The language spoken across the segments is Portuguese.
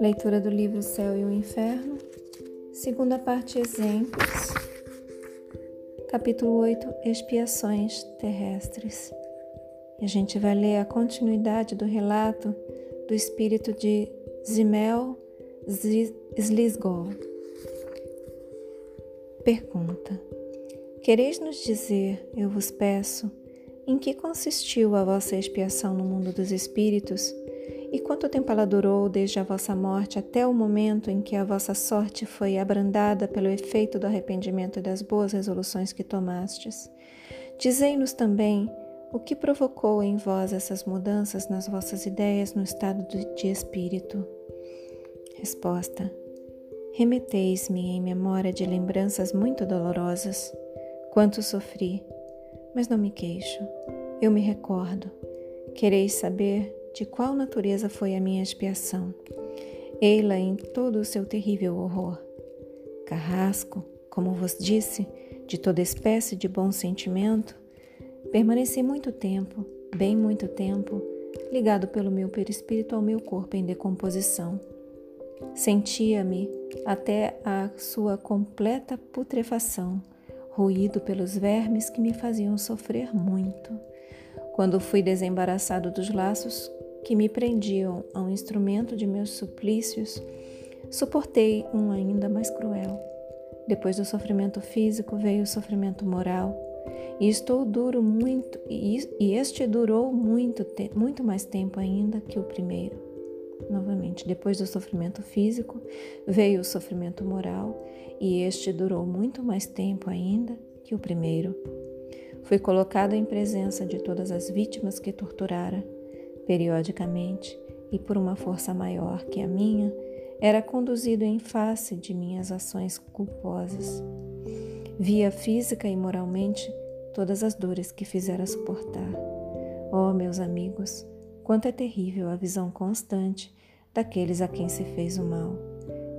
Leitura do livro Céu e o Inferno, segunda parte Exemplos, capítulo 8 Expiações terrestres. E a gente vai ler a continuidade do relato do espírito de Zimel Slisgol. Pergunta: Quereis nos dizer, eu vos peço, em que consistiu a vossa expiação no mundo dos espíritos? E quanto tempo ela durou desde a vossa morte até o momento em que a vossa sorte foi abrandada pelo efeito do arrependimento e das boas resoluções que tomastes? Dizei-nos também o que provocou em vós essas mudanças nas vossas ideias no estado de espírito. Resposta: Remeteis-me em memória de lembranças muito dolorosas, quanto sofri, mas não me queixo. Eu me recordo. Quereis saber de qual natureza foi a minha expiação. Ei-la em todo o seu terrível horror. Carrasco, como vos disse, de toda espécie de bom sentimento, permaneci muito tempo, bem muito tempo, ligado pelo meu perispírito ao meu corpo em decomposição. Sentia-me até a sua completa putrefação, ruído pelos vermes que me faziam sofrer muito. Quando fui desembaraçado dos laços que me prendiam a um instrumento de meus suplícios, suportei um ainda mais cruel. Depois do sofrimento físico veio o sofrimento moral, e estou duro muito, e este durou muito, muito mais tempo ainda que o primeiro. Novamente, depois do sofrimento físico veio o sofrimento moral, e este durou muito mais tempo ainda que o primeiro. Fui colocado em presença de todas as vítimas que torturara Periodicamente, e por uma força maior que a minha, era conduzido em face de minhas ações culposas. Via física e moralmente todas as dores que fizera suportar. Oh, meus amigos, quanto é terrível a visão constante daqueles a quem se fez o mal.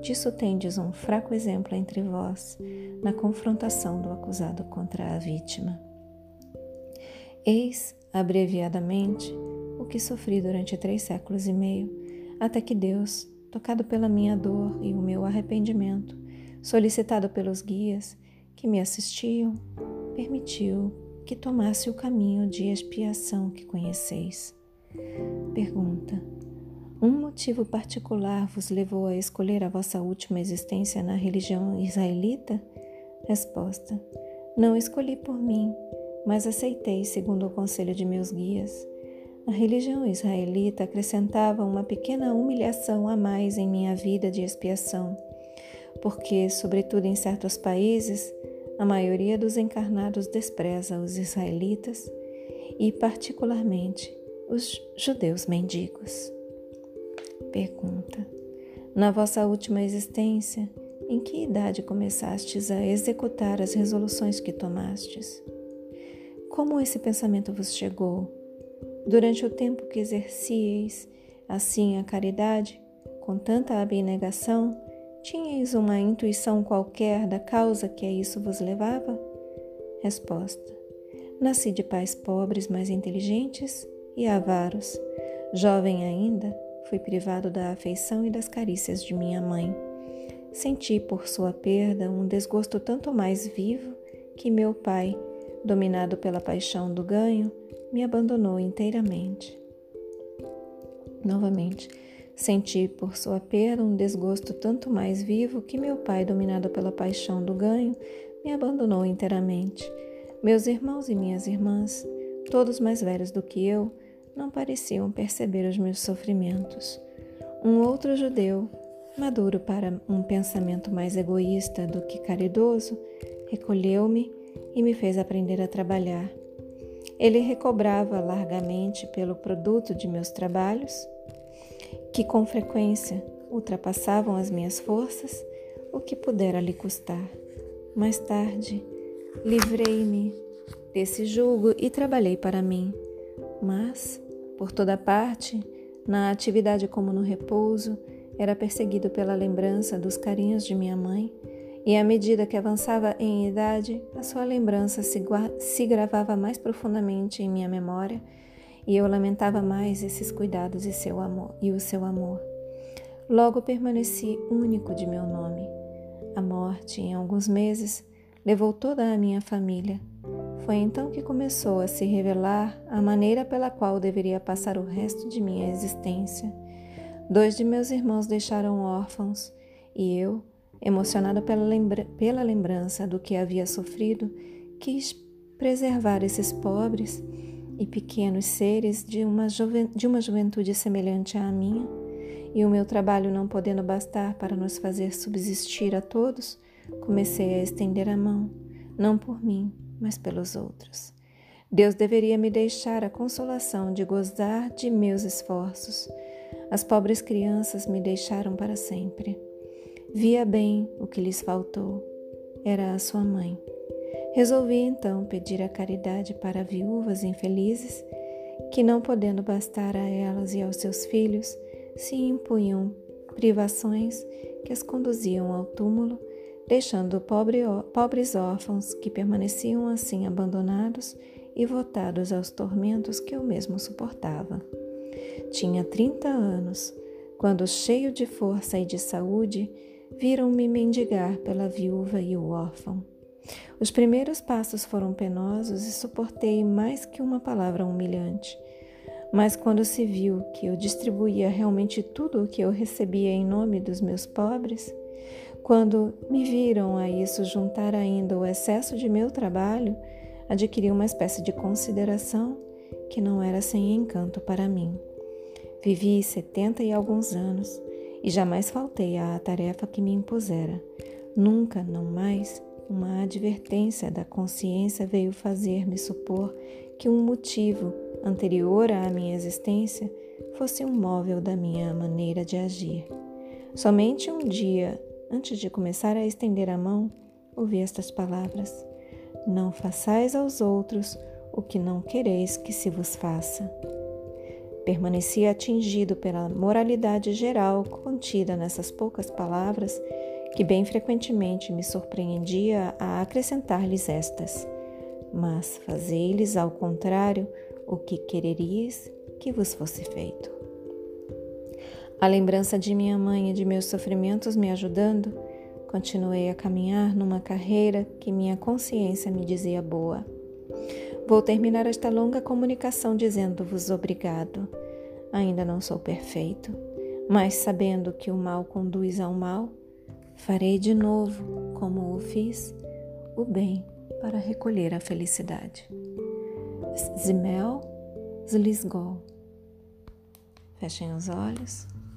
Disso tendes um fraco exemplo entre vós na confrontação do acusado contra a vítima. Eis, abreviadamente, o que sofri durante três séculos e meio, até que Deus, tocado pela minha dor e o meu arrependimento, solicitado pelos guias que me assistiam, permitiu que tomasse o caminho de expiação que conheceis. Pergunta: Um motivo particular vos levou a escolher a vossa última existência na religião israelita? Resposta: Não escolhi por mim, mas aceitei segundo o conselho de meus guias. A religião israelita acrescentava uma pequena humilhação a mais em minha vida de expiação, porque, sobretudo em certos países, a maioria dos encarnados despreza os israelitas e, particularmente, os judeus mendigos. Pergunta: Na vossa última existência, em que idade começastes a executar as resoluções que tomastes? Como esse pensamento vos chegou? Durante o tempo que exercieis assim a caridade, com tanta abnegação, tinhais uma intuição qualquer da causa que a isso vos levava? Resposta: Nasci de pais pobres, mas inteligentes e avaros. Jovem ainda, fui privado da afeição e das carícias de minha mãe. Senti por sua perda um desgosto tanto mais vivo que meu pai, dominado pela paixão do ganho, me abandonou inteiramente. Novamente, senti por sua perda um desgosto tanto mais vivo que meu pai, dominado pela paixão do ganho, me abandonou inteiramente. Meus irmãos e minhas irmãs, todos mais velhos do que eu, não pareciam perceber os meus sofrimentos. Um outro judeu, maduro para um pensamento mais egoísta do que caridoso, recolheu-me e me fez aprender a trabalhar. Ele recobrava largamente pelo produto de meus trabalhos, que com frequência ultrapassavam as minhas forças, o que pudera lhe custar. Mais tarde, livrei-me desse julgo e trabalhei para mim. Mas, por toda parte, na atividade como no repouso, era perseguido pela lembrança dos carinhos de minha mãe e à medida que avançava em idade, a sua lembrança se, se gravava mais profundamente em minha memória e eu lamentava mais esses cuidados e, seu amor, e o seu amor. Logo permaneci único de meu nome. A morte, em alguns meses, levou toda a minha família. Foi então que começou a se revelar a maneira pela qual deveria passar o resto de minha existência. Dois de meus irmãos deixaram órfãos e eu, emocionada pela, lembra pela lembrança do que havia sofrido, quis preservar esses pobres e pequenos seres de uma, de uma juventude semelhante à minha, e o meu trabalho não podendo bastar para nos fazer subsistir a todos, comecei a estender a mão, não por mim, mas pelos outros. Deus deveria me deixar a consolação de gozar de meus esforços. As pobres crianças me deixaram para sempre. Via bem o que lhes faltou. Era a sua mãe. Resolvi então pedir a caridade para viúvas infelizes que, não podendo bastar a elas e aos seus filhos, se impunham privações que as conduziam ao túmulo, deixando pobre, pobres órfãos que permaneciam assim abandonados e votados aos tormentos que eu mesmo suportava. Tinha trinta anos, quando, cheio de força e de saúde, viram-me mendigar pela viúva e o órfão. Os primeiros passos foram penosos e suportei mais que uma palavra humilhante. Mas quando se viu que eu distribuía realmente tudo o que eu recebia em nome dos meus pobres, quando me viram a isso juntar ainda o excesso de meu trabalho, adquiri uma espécie de consideração que não era sem encanto para mim. Vivi setenta e alguns anos e jamais faltei à tarefa que me impusera. Nunca, não mais, uma advertência da consciência veio fazer-me supor que um motivo anterior à minha existência fosse um móvel da minha maneira de agir. Somente um dia, antes de começar a estender a mão, ouvi estas palavras: Não façais aos outros o que não quereis que se vos faça. Permaneci atingido pela moralidade geral contida nessas poucas palavras que bem frequentemente me surpreendia a acrescentar-lhes estas: Mas fazei-lhes ao contrário o que quereríeis que vos fosse feito. A lembrança de minha mãe e de meus sofrimentos me ajudando, continuei a caminhar numa carreira que minha consciência me dizia boa. Vou terminar esta longa comunicação dizendo-vos obrigado. Ainda não sou perfeito, mas sabendo que o mal conduz ao mal, Farei de novo, como o fiz, o bem para recolher a felicidade. Zimel Zlisgol. Fechem os olhos.